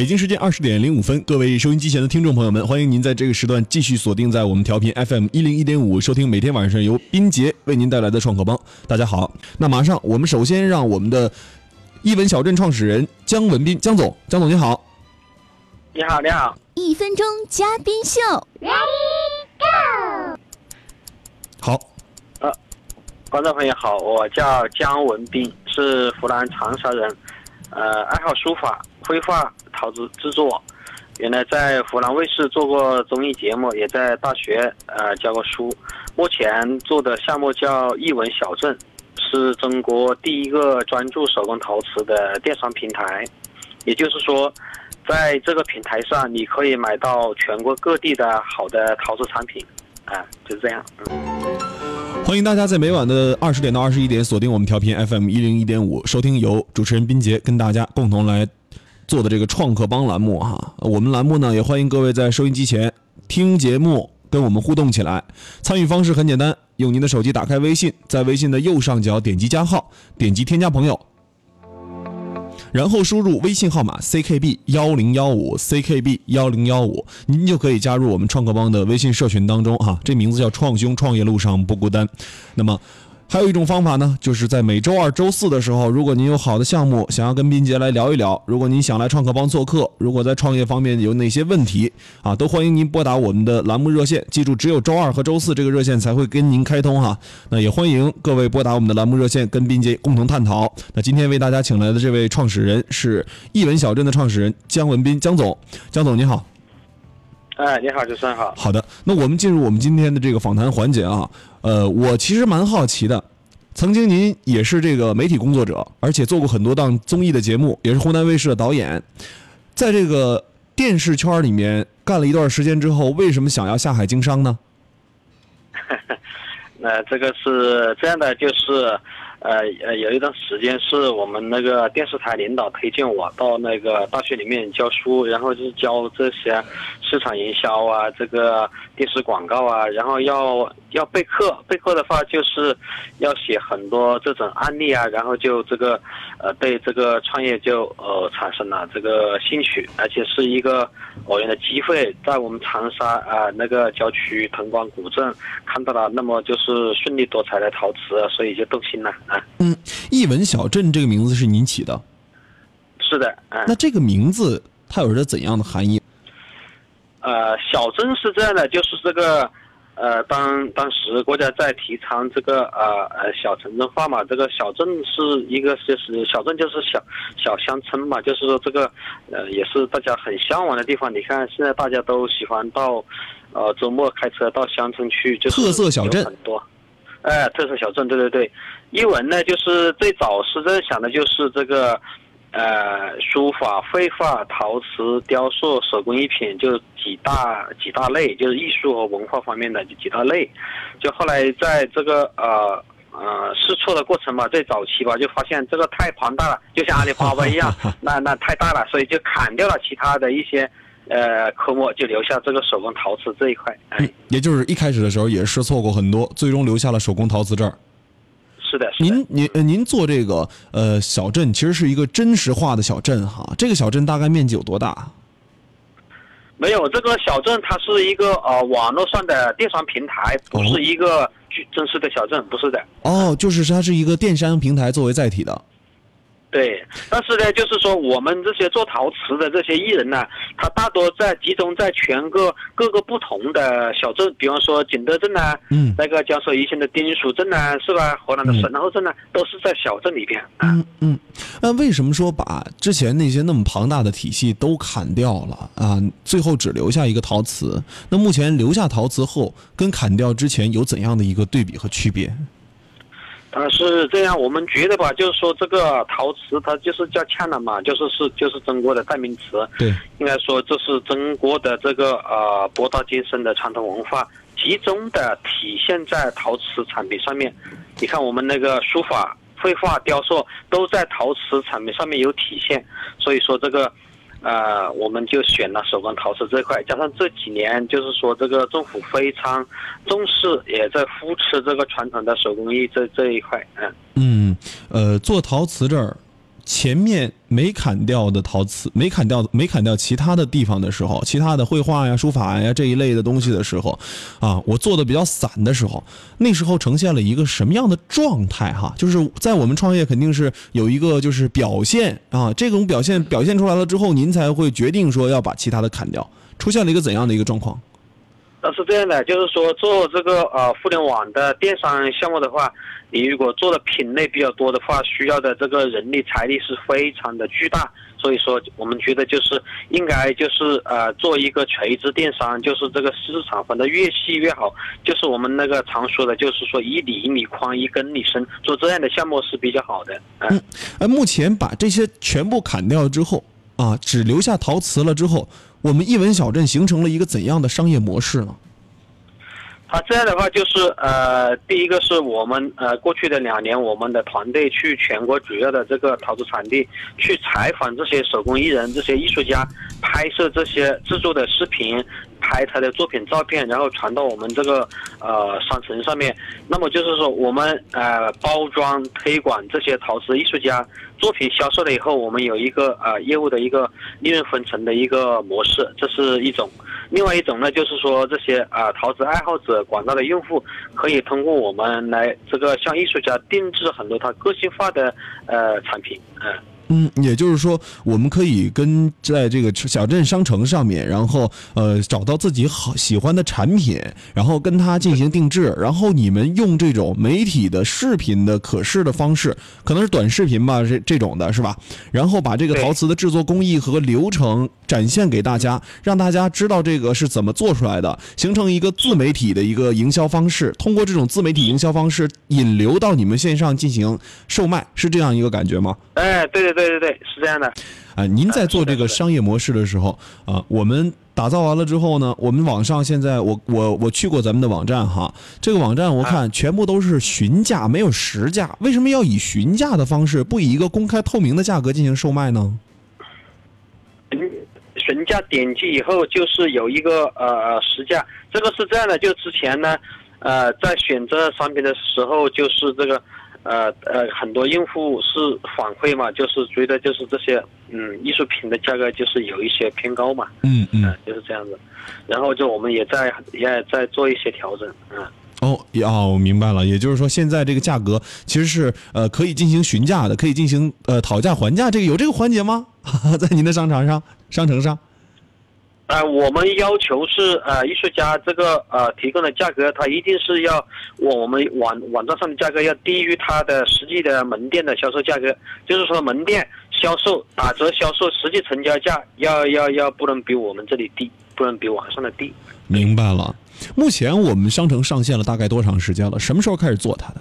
北京时间二十点零五分，各位收音机前的听众朋友们，欢迎您在这个时段继续锁定在我们调频 FM 一零一点五，收听每天晚上由斌杰为您带来的创客帮。大家好，那马上我们首先让我们的一文小镇创始人姜文斌姜总，姜总您好。你好，你好。一分钟嘉宾秀，Ready Go。好。呃，观众朋友好，我叫姜文斌，是湖南长沙人，呃，爱好书法、绘画、陶瓷制作。原来在湖南卫视做过综艺节目，也在大学呃教过书。目前做的项目叫艺文小镇，是中国第一个专注手工陶瓷的电商平台。也就是说，在这个平台上，你可以买到全国各地的好的陶瓷产品。啊，就是这样。嗯欢迎大家在每晚的二十点到二十一点锁定我们调频 FM 一零一点五，收听由主持人斌杰跟大家共同来。做的这个创客帮栏目哈，我们栏目呢也欢迎各位在收音机前听节目，跟我们互动起来。参与方式很简单，用您的手机打开微信，在微信的右上角点击加号，点击添加朋友，然后输入微信号码 ckb 幺零幺五 ckb 幺零幺五，您就可以加入我们创客帮的微信社群当中哈。这名字叫“创兄创业路上不孤单”。那么。还有一种方法呢，就是在每周二、周四的时候，如果您有好的项目想要跟斌杰来聊一聊，如果您想来创客帮做客，如果在创业方面有哪些问题啊，都欢迎您拨打我们的栏目热线。记住，只有周二和周四这个热线才会跟您开通哈。那也欢迎各位拨打我们的栏目热线，跟斌杰共同探讨。那今天为大家请来的这位创始人是译文小镇的创始人姜文斌，姜总，姜总您好。哎，你好，主持人好。好的，那我们进入我们今天的这个访谈环节啊。呃，我其实蛮好奇的，曾经您也是这个媒体工作者，而且做过很多档综艺的节目，也是湖南卫视的导演，在这个电视圈里面干了一段时间之后，为什么想要下海经商呢？那这个是这样的，就是。呃呃，有一段时间是我们那个电视台领导推荐我到那个大学里面教书，然后就是教这些市场营销啊，这个电视广告啊，然后要要备课，备课的话就是要写很多这种案例啊，然后就这个呃对这个创业就呃产生了这个兴趣，而且是一个偶然的机会，在我们长沙啊那个郊区腾光古镇看到了，那么就是顺利多彩的陶瓷，所以就动心了。嗯，艺文小镇这个名字是您起的，是的。那这个名字它有着怎样的含义？呃，小镇是这样的，就是这个，呃，当当时国家在提倡这个呃呃小城镇化嘛，这个小镇是一个就是小镇就是小小乡村嘛，就是说这个呃也是大家很向往的地方。你看现在大家都喜欢到呃周末开车到乡村去，就是特色小镇很多。哎，特色小镇，对对对，译文呢，就是最早是在想的就是这个，呃，书法、绘画、陶瓷、雕塑、手工艺品，就几大几大类，就是艺术和文化方面的几大类。就后来在这个呃呃试错的过程嘛，最早期吧，就发现这个太庞大了，就像阿里巴巴一样，那那太大了，所以就砍掉了其他的一些。呃，科目就留下这个手工陶瓷这一块，哎，也就是一开始的时候也试错过很多，最终留下了手工陶瓷这儿。是的，您您您做这个呃小镇，其实是一个真实化的小镇哈。这个小镇大概面积有多大？没有，这个小镇它是一个呃网络上的电商平台，不是一个真实的小镇，不是的。哦，就是它是一个电商平台作为载体的。对，但是呢，就是说我们这些做陶瓷的这些艺人呢，他大多在集中在全国各个不同的小镇，比方说景德镇呐，嗯，那个江苏宜兴的丁蜀镇呐，是吧？河南的神后镇呐，都是在小镇里边。嗯嗯，那为什么说把之前那些那么庞大的体系都砍掉了啊？最后只留下一个陶瓷？那目前留下陶瓷后，跟砍掉之前有怎样的一个对比和区别？但是这样，我们觉得吧，就是说这个陶瓷它就是叫呛了嘛，就是是就是中国的代名词。对，应该说这是中国的这个呃博大精深的传统文化，集中的体现在陶瓷产品上面。你看我们那个书法、绘画、雕塑都在陶瓷产品上面有体现，所以说这个。呃，我们就选了手工陶瓷这块，加上这几年就是说这个政府非常重视，也在扶持这个传统的手工艺这这一块。嗯，嗯，呃，做陶瓷这儿，前面没砍掉的陶瓷，没砍掉没砍掉其他的地方的时候，其他的绘画呀、书法呀这一类的东西的时候，啊，我做的比较散的时候，那时候呈现了一个什么样的状态哈？就是在我们创业肯定是有一个就是表现啊，这种表现表现出来了之后，您才会决定说要把其他的砍掉，出现了一个怎样的一个状况？那是这样的，就是说做这个呃互联网的电商项目的话，你如果做的品类比较多的话，需要的这个人力财力是非常的巨大。所以说，我们觉得就是应该就是呃做一个垂直电商，就是这个市场分的越细越好。就是我们那个常说的，就是说一厘米宽一公里深，做这样的项目是比较好的。嗯，呃，目前把这些全部砍掉之后啊，只留下陶瓷了之后。我们艺文小镇形成了一个怎样的商业模式呢？它这样的话就是呃，第一个是我们呃过去的两年，我们的团队去全国主要的这个陶瓷产地去采访这些手工艺人、这些艺术家，拍摄这些制作的视频。拍他的作品照片，然后传到我们这个呃商城上面。那么就是说，我们呃包装推广这些陶瓷艺术家作品销售了以后，我们有一个呃业务的一个利润分成的一个模式，这是一种。另外一种呢，就是说这些啊陶瓷爱好者、广大的用户可以通过我们来这个向艺术家定制很多他个性化的呃产品，嗯。嗯，也就是说，我们可以跟在这个小镇商城上面，然后呃找到自己好喜欢的产品，然后跟它进行定制，然后你们用这种媒体的视频的可视的方式，可能是短视频吧，这这种的是吧？然后把这个陶瓷的制作工艺和流程展现给大家，让大家知道这个是怎么做出来的，形成一个自媒体的一个营销方式，通过这种自媒体营销方式引流到你们线上进行售卖，是这样一个感觉吗？哎，对对对。对对对，是这样的。啊，您在做这个商业模式的时候啊，我们打造完了之后呢，我们网上现在我我我去过咱们的网站哈，这个网站我看全部都是询价，没有实价。为什么要以询价的方式，不以一个公开透明的价格进行售卖呢？询价点击以后就是有一个呃实价，这个是这样的，就之前呢，呃，在选择商品的时候就是这个。呃呃，很多用户是反馈嘛，就是觉得就是这些嗯艺术品的价格就是有一些偏高嘛，嗯嗯，就是这样子，然后就我们也在也在做一些调整，嗯。哦，哦，我明白了，也就是说现在这个价格其实是呃可以进行询价的，可以进行呃讨价还价，这个有这个环节吗？在您的商场上商城上？呃，我们要求是呃，艺术家这个呃提供的价格，他一定是要我们网网站上的价格要低于他的实际的门店的销售价格，就是说门店销售打折销售实际成交价要要要不能比我们这里低，不能比网上的低。明白了。目前我们商城上线了大概多长时间了？什么时候开始做它的？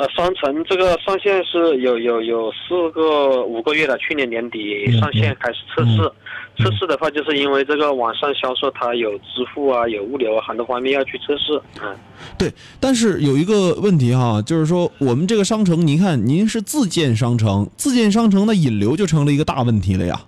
呃，商城这个上线是有有有四个五个月了，去年年底上线开始测试。测试的话，就是因为这个网上销售它有支付啊，有物流啊，很多方面要去测试。嗯，对。但是有一个问题哈，就是说我们这个商城，您看您是自建商城，自建商城的引流就成了一个大问题了呀。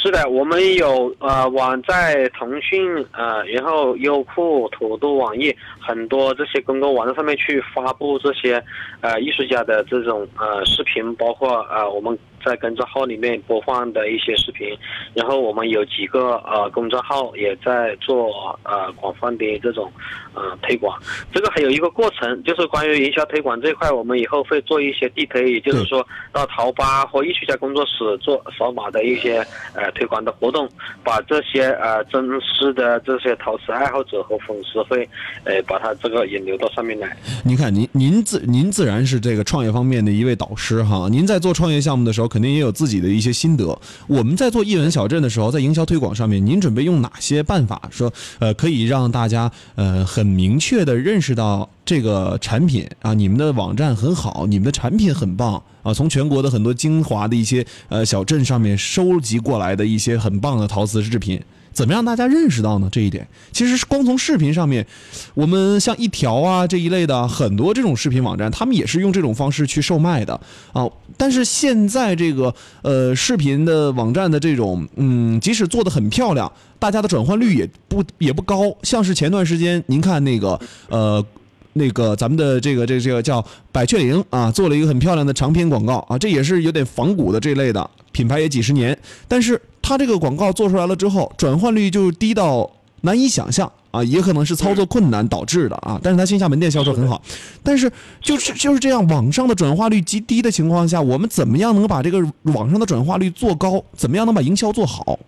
是的，我们有呃网在腾讯呃，然后优酷、土豆网易很多这些公共网站上面去发布这些呃艺术家的这种呃视频，包括呃我们。在公众号里面播放的一些视频，然后我们有几个呃公众号也在做呃广泛的这种呃推广。这个还有一个过程，就是关于营销推广这一块，我们以后会做一些地推，也就是说到淘吧或艺术家工作室做扫码的一些呃推广的活动，把这些呃真实的这些陶瓷爱好者和粉丝会呃把他这个引流到上面来。您看，您您自您自然是这个创业方面的一位导师哈，您在做创业项目的时候。肯肯定也有自己的一些心得。我们在做艺文小镇的时候，在营销推广上面，您准备用哪些办法？说，呃，可以让大家呃很明确的认识到这个产品啊，你们的网站很好，你们的产品很棒啊。从全国的很多精华的一些呃小镇上面收集过来的一些很棒的陶瓷制品。怎么让大家认识到呢？这一点其实是光从视频上面，我们像一条啊这一类的很多这种视频网站，他们也是用这种方式去售卖的啊。但是现在这个呃视频的网站的这种嗯，即使做的很漂亮，大家的转换率也不也不高。像是前段时间您看那个呃。那个咱们的这个这个这个叫百雀羚啊，做了一个很漂亮的长篇广告啊，这也是有点仿古的这类的品牌也几十年，但是它这个广告做出来了之后，转换率就低到难以想象啊，也可能是操作困难导致的啊，但是它线下门店销售很好，但是就是就是这样，网上的转化率极低的情况下，我们怎么样能把这个网上的转化率做高？怎么样能把营销做好？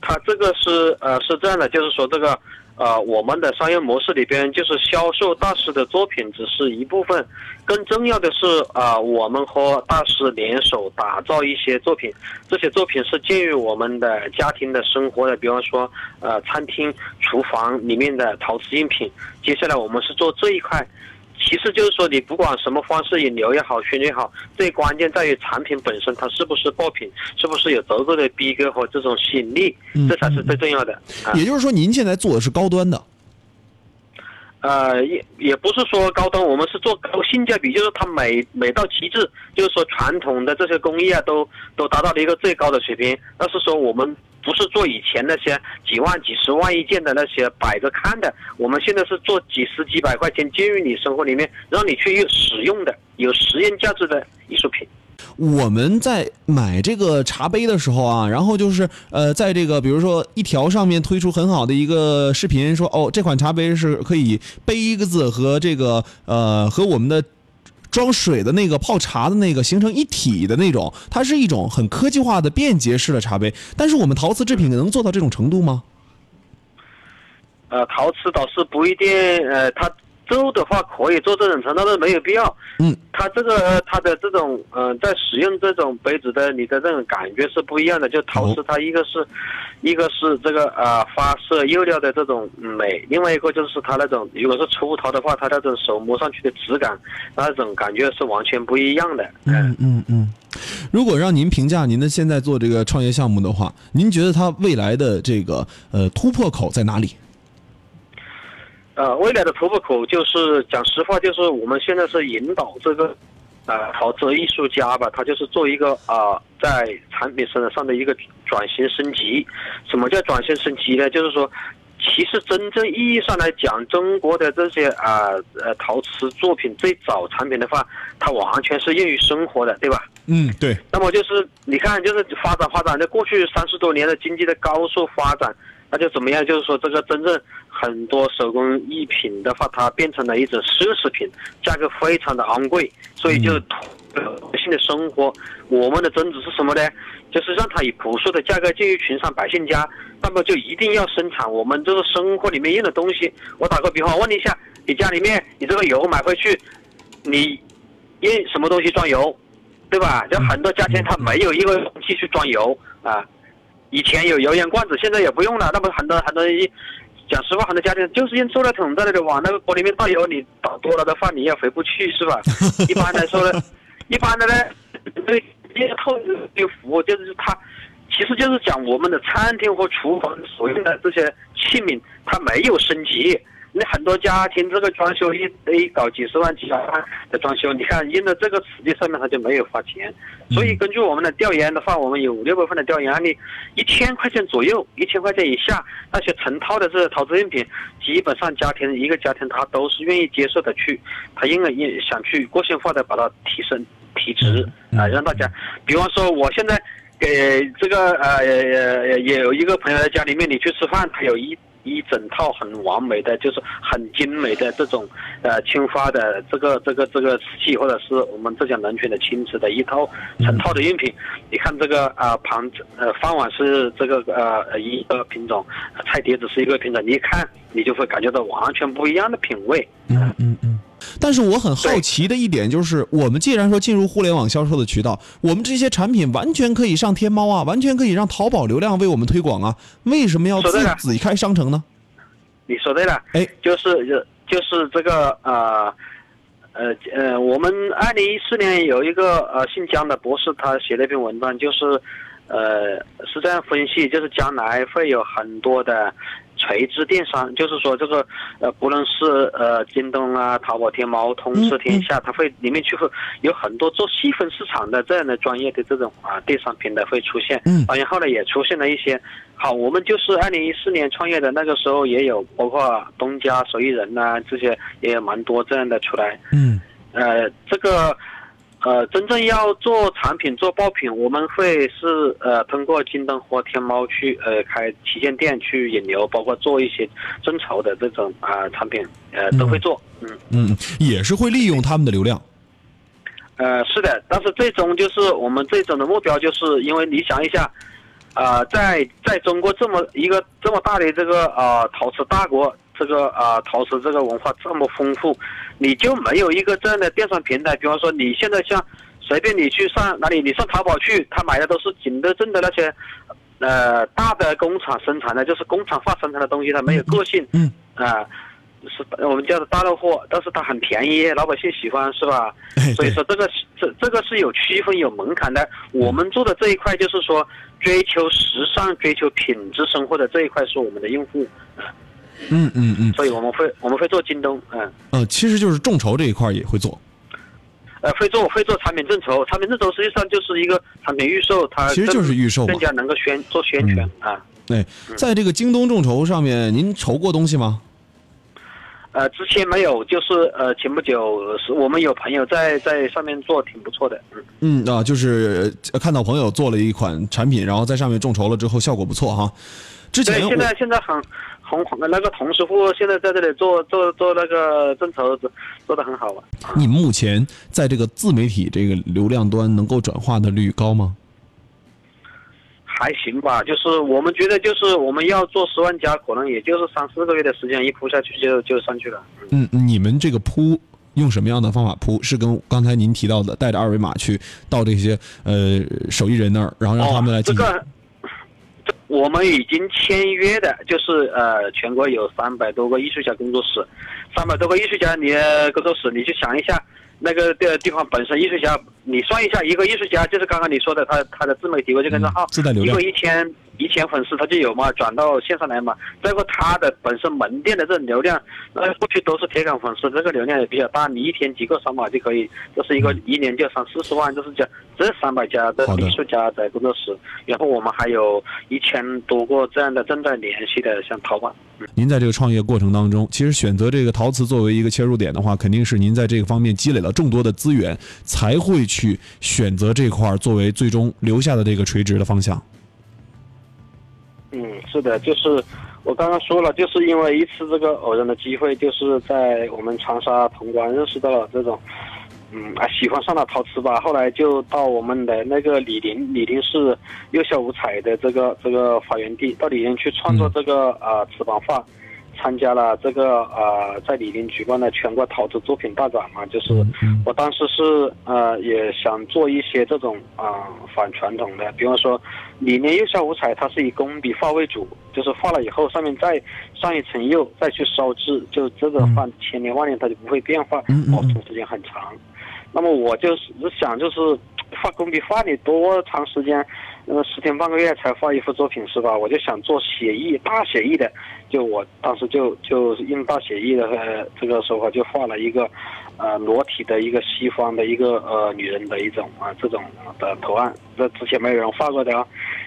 它这个是呃是这样的，就是说这个呃我们的商业模式里边，就是销售大师的作品只是一部分，更重要的是啊、我们和大师联手打造一些作品，这些作品是基于我们的家庭的生活的，比方说呃餐厅厨房里面的陶瓷用品。接下来我们是做这一块。其实就是说，你不管什么方式引流也好，宣传也好，最关键在于产品本身它是不是爆品，是不是有足够的逼格和这种吸引力，这才是最重要的。啊，也就是说，您现在做的是高端的，呃，也也不是说高端，我们是做高性价比，就是它美美到极致，就是说传统的这些工艺啊，都都达到了一个最高的水平。但是说我们不是做以前那些几万、几十万一件的那些摆着看的，我们现在是做几十几百块钱进入你生活里面，让你去使用的、有实验价值的艺术品。我们在买这个茶杯的时候啊，然后就是呃，在这个比如说一条上面推出很好的一个视频，说哦，这款茶杯是可以杯子和这个呃和我们的装水的那个泡茶的那个形成一体的那种，它是一种很科技化的便捷式的茶杯。但是我们陶瓷制品能做到这种程度吗？呃，陶瓷倒是不一定，呃，它做的话可以做这种程度，但是没有必要。嗯，它这个它的这种，嗯、在使用这种杯子的，你的这种感觉是不一样的。就陶瓷，它一个是，一个是这个呃发色釉料的这种美，另外一个就是它那种，如果是粗陶的话，它那种手摸上去的质感，那种感觉是完全不一样的。嗯嗯嗯。如果让您评价您的现在做这个创业项目的话，您觉得它未来的这个呃突破口在哪里？呃，未来的突破口就是讲实话，就是我们现在是引导这个，呃，陶瓷艺术家吧，他就是做一个啊、呃在产品生产上的一个转型升级。什么叫转型升级呢？就是说，其实真正意义上来讲，中国的这些啊呃陶瓷作品最早产品的话，它完全是用于生活的，对吧？嗯，对。那么就是你看，就是发展发展，在过去三十多年的经济的高速发展，那就怎么样？就是说，这个真正很多手工艺品的话，它变成了一种奢侈品，价格非常的昂贵，所以就百姓的生活，我们的宗旨是什么呢？就是让它以朴素的价格进入群上百姓家，那么就一定要生产我们这个生活里面用的东西。我打个比方，问你一下，你家里面你这个油买回去，你用什么东西装油？对吧？就很多家庭他没有一个容器去装油啊，以前有油烟罐子，现在也不用了。那么很多很多人讲实话，很多家庭就是用塑料桶在那里往那个锅里面倒油，你倒多了的话你也回不去，是吧？一般来说呢，一般的呢，对这个透这个服务就是它，其实就是讲我们的餐厅和厨房所用的这些器皿，它没有升级。那很多家庭这个装修一一搞几十万、几百万的装修，你看印在这个实际上面，他就没有花钱。所以根据我们的调研的话，我们有五六百份的调研案例，一千块钱左右，一千块钱以下那些成套的这些陶瓷用品，基本上家庭一个家庭他都是愿意接受的去，他因为也想去个性化的把它提升提值啊、让大家，比方说我现在给这个呃呃也有一个朋友在家里面，你去吃饭，他有一。一整套很完美的，就是很精美的这种，呃，青花的这个这个这个瓷器，或者是我们浙江龙泉的青瓷的一套成套的用品。你看这个啊盘呃饭碗是这个呃一个品种，菜碟子是一个品种，你一看你就会感觉到完全不一样的品味。嗯嗯嗯。但是我很好奇的一点就是，我们既然说进入互联网销售的渠道，我们这些产品完全可以上天猫啊，完全可以让淘宝流量为我们推广啊，为什么要自己开商城呢？你说对了，哎，就是就就是这个呃呃呃，我们二零一四年有一个呃姓江的博士，他写了一篇文章，就是呃，是这样分析，就是将来会有很多的垂直电商，就是说这个呃，不论是呃京东啊、淘宝、天猫、通吃天下，它会里面去会有很多做细分市场的这样的专业的这种啊电商平台会出现。嗯当然后呢也出现了一些，好，我们就是二零一四年创业的那个时候也有，包括东家、手艺人呐、这些也有蛮多这样的出来。嗯呃，这个呃，真正要做产品、做爆品，我们会是呃通过京东或天猫去呃开旗舰店去引流，包括做一些众筹的这种啊、产品，呃都会做。嗯，嗯，也是会利用他们的流量。呃是的，但是最终就是我们最终的目标，就是因为你想一下，啊、在在中国这么一个这么大的这个啊陶瓷大国，这个啊陶瓷这个文化这么丰富，你就没有一个这样的电商平台。比方说你现在像随便你去上哪里，你上淘宝去，他买的都是景德镇的那些呃大的工厂生产的，就是工厂化生产的东西，它没有个性。嗯啊、是我们叫的大陆货，但是它很便宜，老百姓喜欢，是吧？所以说这个这这个是有区分有门槛的。我们做的这一块就是说追求时尚、追求品质生活的这一块是我们的用户啊，嗯嗯嗯，所以我们会我们会做京东，嗯。呃，其实就是众筹这一块也会做。呃，会做会做产品众筹，产品众筹实际上就是一个产品预售，它其实就是预售更加能够宣做宣传、啊。对，在这个京东众筹上面，您筹过东西吗？呃，之前没有，就是呃，前不久是我们有朋友在在上面做，挺不错的。嗯，嗯啊，就是呃看到朋友做了一款产品，然后在上面众筹了之后，效果不错哈。之对，前我现在现在很红那个童师傅现在在这里做做做那个众筹，做的很好啊。你目前在这个自媒体这个流量端能够转化的率高吗？还行吧，就是我们觉得，就是我们要做十万加，可能也就是三四个月的时间，一铺下去就就上去了。嗯，你们这个铺用什么样的方法铺？是跟刚才您提到的带着二维码去到这些呃手艺人那儿，然后让他们来进行。哦这个，这我们已经签约的，就是呃，全国有三百多个艺术家工作室，三百多个艺术家，你的工作室，你去想一下，那个的地方本身艺术家，你算一下，一个艺术家就是刚刚你说的，他他的自媒体我就跟他嗯号，自带流量。一个一千一千粉丝他就有嘛，转到线上来嘛，再个他的本身门店的这种流量，那过去都是铁杆粉丝，这个流量也比较大，你一天几个扫码就可以，就是一个一年就三四十万，就是讲这三百家的艺术家在工作室，然后我们还有一千多个这样的正在联系的，像淘宝。您在这个创业过程当中，其实选择这个陶瓷作为一个切入点的话，肯定是您在这个方面积累了众多的资源，才会去选择这块作为最终留下的这个垂直的方向。嗯，是的，就是我刚刚说了，就是因为一次这个偶然的机会，就是在我们长沙潼关认识到了这种，嗯啊，喜欢上了陶瓷吧。后来就到我们的那个醴陵，醴陵是釉效五彩的这个这个发源地，到醴陵去创作这个啊、瓷板画。参加了这个呃，在醴陵举办的全国陶瓷作品大展嘛，就是嗯我当时是呃也想做一些这种啊、反传统的，比方说里面釉下五彩，它是以工笔画为主，就是画了以后上面再上一层釉，再去烧制，就这个画千年万年它就不会变化，保存时间很长。那么我就是想就是画工笔画你多长时间？那么，十天半个月才画一幅作品是吧？我就想做写意大写意的，就我当时就就用大写意的这个手法就画了一个，呃裸体的一个西方的一个呃女人的一种啊、这种的图案，这之前没有人画过的啊。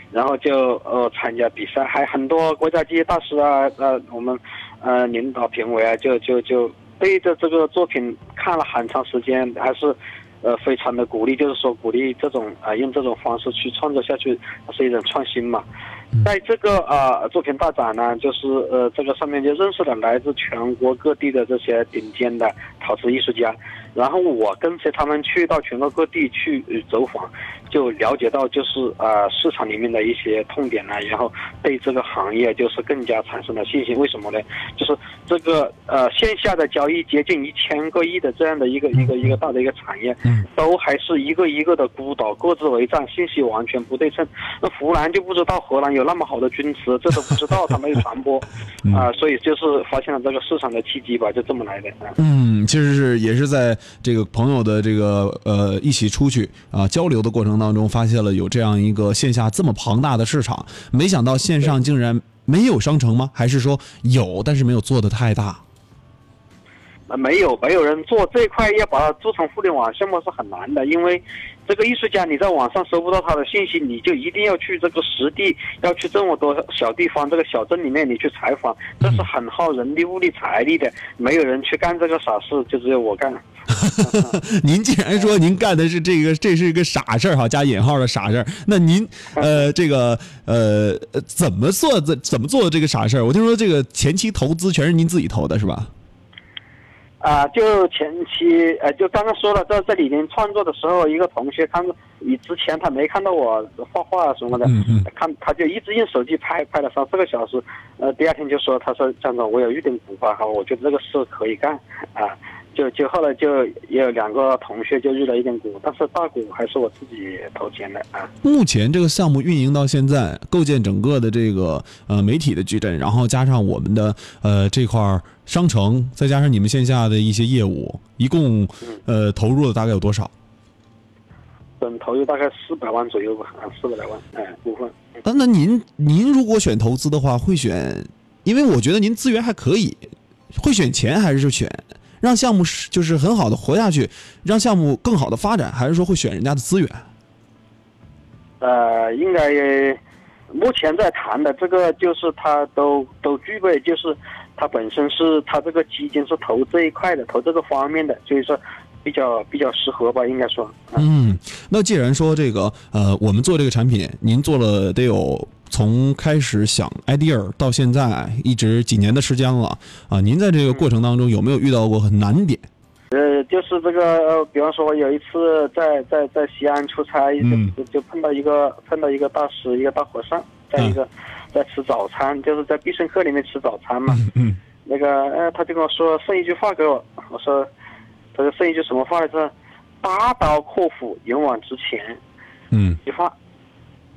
然后就呃参加比赛，还很多国家级大师啊，呃我们呃领导评委啊，就就就对着这个作品看了很长时间，还是。呃，非常的鼓励，就是说鼓励这种啊、呃用这种方式去创作下去，它是一种创新嘛。在这个啊、作品大展呢，就是呃这个上面就认识了来自全国各地的这些顶尖的陶瓷艺术家，然后我跟随他们去到全国各地去呃走访，就了解到就是啊、市场里面的一些痛点呢，然后对这个行业就是更加产生了信心。为什么呢？就是这个呃线下的交易接近一千个亿的这样的一个一个一个大的一个产业，嗯都还是一个一个的孤岛，各自为战，信息完全不对称。那湖南就不知道河南有那么好的军瓷，这都不知道，他没有传播 啊、所以就是发现了这个市场的契机吧，就这么来的啊。嗯，其实是也是在这个朋友的这个呃一起出去啊交流的过程当中，发现了有这样一个线下这么庞大的市场，没想到线上竟然没有商城吗？还是说有，但是没有做的太大？呃，没有，没有人做这一块，要把它做成互联网项目是很难的，因为这个艺术家你在网上搜不到他的信息，你就一定要去这个实地，要去这么多小地方，这个小镇里面你去采访，这是很耗人力、物力、财力的，没有人去干这个傻事，就只有我干。您既然说您干的是这个，这是一个傻事儿哈，加引号的傻事儿，那您呃这个呃怎么做怎怎么做的这个傻事儿？我听说这个前期投资全是您自己投的是吧？啊，就前期呃，就刚刚说了，在这里面创作的时候，一个同学看你之前他没看到我画画什么的，嗯嗯。看他就一直用手机拍，拍了三四个小时，呃，第二天就说，他说张总，我有一点股吧，哈，我觉得这个事可以干，啊，就就后来就也有两个同学就入了一点股，但是大股还是我自己投钱的啊。目前这个项目运营到现在，构建整个的这个呃媒体的矩阵，然后加上我们的呃这块儿商城，再加上你们线下的一些业务，一共呃投入了大概有多少？总投入大概四百万左右吧，啊，四百来万，哎，部分。那那您您如果选投资的话，会选？因为我觉得您资源还可以，会选钱还是就选让项目是就是很好的活下去，让项目更好的发展，还是说会选人家的资源？呃，应该目前在谈的这个就是他都都具备，就是他本身是他这个基金是投这一块的，投这个方面的，所以说比较比较适合吧，应该说。啊嗯，那既然说这个呃，我们做这个产品，您做了得有从开始想 idea 到现在一直几年的时间了啊，您在这个过程当中有没有遇到过很难点？呃，就是这个，呃比方说，我有一次在在在西安出差，嗯就就碰到一个碰到一个大师，一个大和尚，在一个、在吃早餐，就是在必胜客里面吃早餐嘛。嗯那个，呃，他就跟我说送一句话给我，我说，他说送一句什么话来着？大刀阔斧，勇往直前。嗯一句话，呃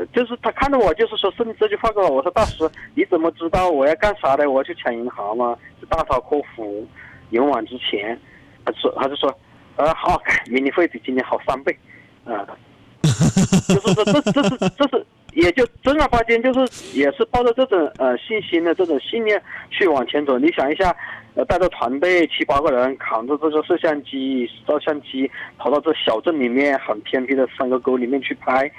就是他看到我，就是说送这句话给我。我说大师，你怎么知道我要干啥的？我要去抢银行吗？大刀阔斧，勇往直前。他说，他就说，呃，好，明年会比今年好三倍，啊、就是说这这是这是，也就正儿八经就是也是抱着这种呃信心的这种信念去往前走。你想一下，呃，带着团队七八个人扛着这个摄像机、照相机，跑到这小镇里面很偏僻的山沟沟里面去拍，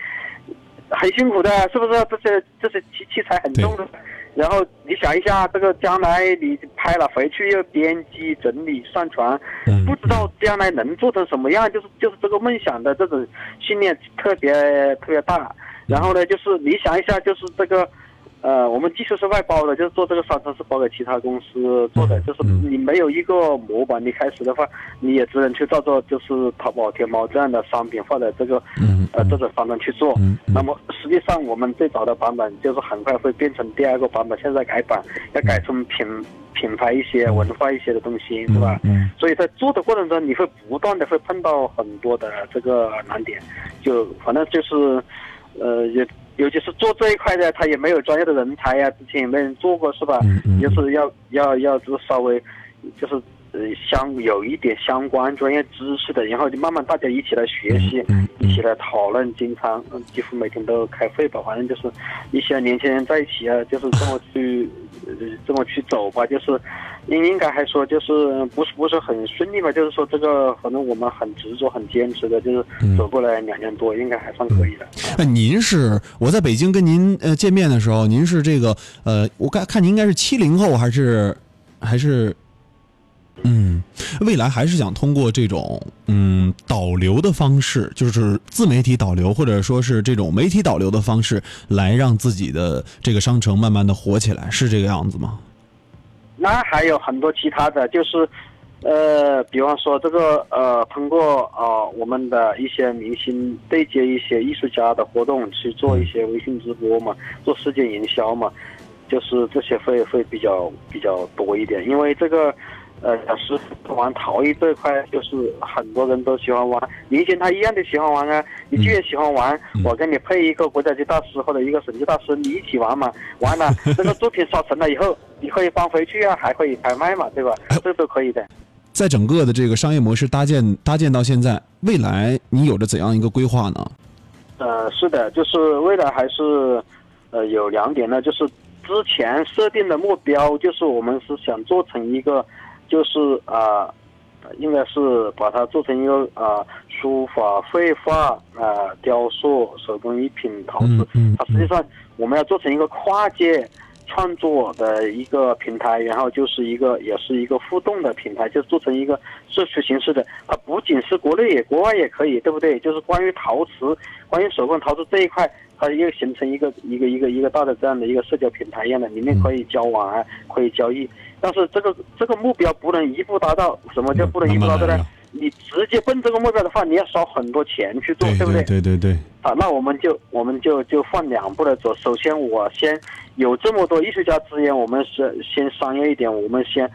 很辛苦的，是不是？这些这些器器材很重的。然后你想一下，这个将来你拍了回去又编辑、整理、上传，嗯不知道将来能做成什么样，就是就是这个梦想的这种信念特别特别大。然后呢，就是你想一下，就是这个，呃，我们技术是外包的，就是做这个商城是包给其他公司做的，就是嗯你没有一个模板，你开始的话，你也只能去照着就是淘宝、天猫这样的商品或者这个嗯呃这种版本去做。那么实际上我们最早的版本就是很快会变成第二个版本，现在改版要改成品品牌一些、文化一些的东西，是吧？嗯所以在做的过程中，你会不断的会碰到很多的这个难点，就反正就是，呃，也尤其是做这一块的，他也没有专业的人才呀、之前也没人做过，是吧？嗯嗯就是要要要就是稍微，就是呃相有一点相关专业知识的，然后就慢慢大家一起来学习，嗯嗯嗯一起来讨论，经常嗯几乎每天都开会吧，反正就是一些年轻人在一起啊，就是这么去呃这么去走吧，就是应应该还说就是不是不是很顺利吧，就是说这个反正我们很执着很坚持的，就是嗯走过来两年多，应该还算可以的。那您是我在北京跟您呃见面的时候，您是这个呃，我看看您应该是七零后还是还是，嗯，未来还是想通过这种嗯导流的方式，就是自媒体导流或者说是这种媒体导流的方式，来让自己的这个商城慢慢的火起来，是这个样子吗？那还有很多其他的，就是，呃，比方说这个呃，通过呃我们的一些明星对接一些艺术家的活动去做一些微信直播嘛，做事件营销嘛，就是这些会会比较比较多一点，因为这个。呃，是玩陶艺这块，就是很多人都喜欢玩，明星他一样的喜欢玩啊。你既然喜欢玩，我跟你配一个国家级大师或者一个省级大师，你一起玩嘛。玩了，这个作品烧成了以后，你可以搬回去啊，还可以拍卖嘛，对吧？这都可以的。在整个的这个商业模式搭建搭建到现在，未来你有着怎样一个规划呢？呃，是的，就是未来还是呃有两点呢，就是之前设定的目标，就是我们是想做成一个，就是啊、呃应该是把它做成一个啊、书法、绘画啊、雕塑、手工艺品、陶瓷，嗯嗯它实际上我们要做成一个跨界创作的一个平台，然后就是一个也是一个互动的平台，就做成一个社区形式的。它不仅是国内也国外也可以，对不对？就是关于陶瓷、关于手工陶瓷这一块，它又形成一个一个一个一个大的这样的一个社交平台一样的，里面可以交往啊，可以交易。但是这个这个目标不能一步达到，什么叫不能一步达到呢？你直接奔这个目标的话，你要烧很多钱去做，对不对对对对，啊，那我们就我们就就放两步来走。首先，我先有这么多艺术家资源，我们是先商业一点，我们先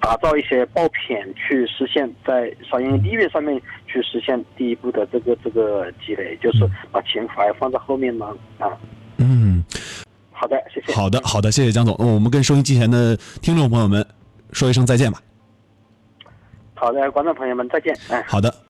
打造一些爆品，去实现在商业利润上面去实现第一步的这个这个积累，就是把情怀放在后面嘛。啊，嗯，好的，谢谢。好的好的，谢谢江总。那我们跟收音机前的听众朋友们说一声再见吧。好的，观众朋友们再见。哎。好的。